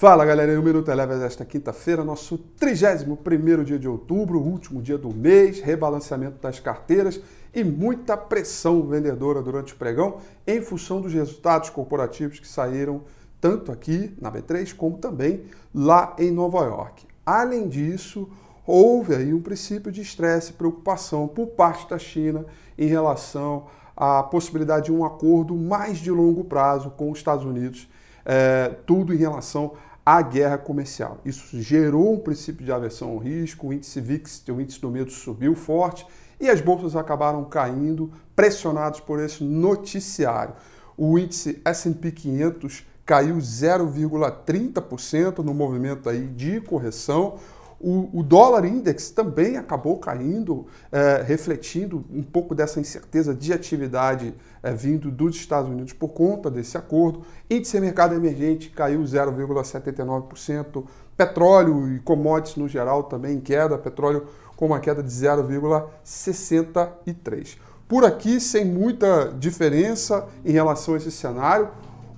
Fala galera, o Minuto Eleva desta quinta-feira, nosso 31 dia de outubro, último dia do mês, rebalanceamento das carteiras e muita pressão vendedora durante o pregão em função dos resultados corporativos que saíram tanto aqui na B3 como também lá em Nova York. Além disso, houve aí um princípio de estresse e preocupação por parte da China em relação à possibilidade de um acordo mais de longo prazo com os Estados Unidos, é, tudo em relação a guerra comercial. Isso gerou um princípio de aversão ao risco, o índice VIX, o índice do medo, subiu forte e as bolsas acabaram caindo, pressionados por esse noticiário. O índice S&P 500 caiu 0,30% no movimento aí de correção. O, o, dólar index também acabou caindo, é, refletindo um pouco dessa incerteza de atividade é, vindo dos Estados Unidos por conta desse acordo. Índice mercado emergente caiu 0,79%. Petróleo e commodities no geral também em queda. Petróleo com uma queda de 0,63%. Por aqui, sem muita diferença em relação a esse cenário,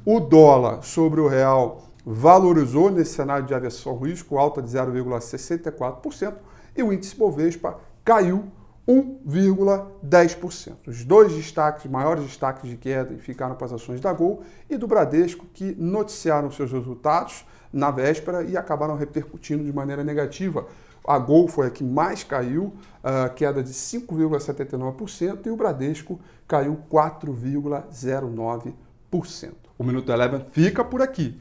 o dólar sobre o real valorizou nesse cenário de aversão risco, alta de 0,64%, e o índice Bovespa caiu 1,10%. Os dois destaques, maiores destaques de queda, ficaram para as ações da Gol e do Bradesco, que noticiaram seus resultados na véspera e acabaram repercutindo de maneira negativa. A Gol foi a que mais caiu, queda de 5,79%, e o Bradesco caiu 4,09%. O Minuto Eleven fica por aqui.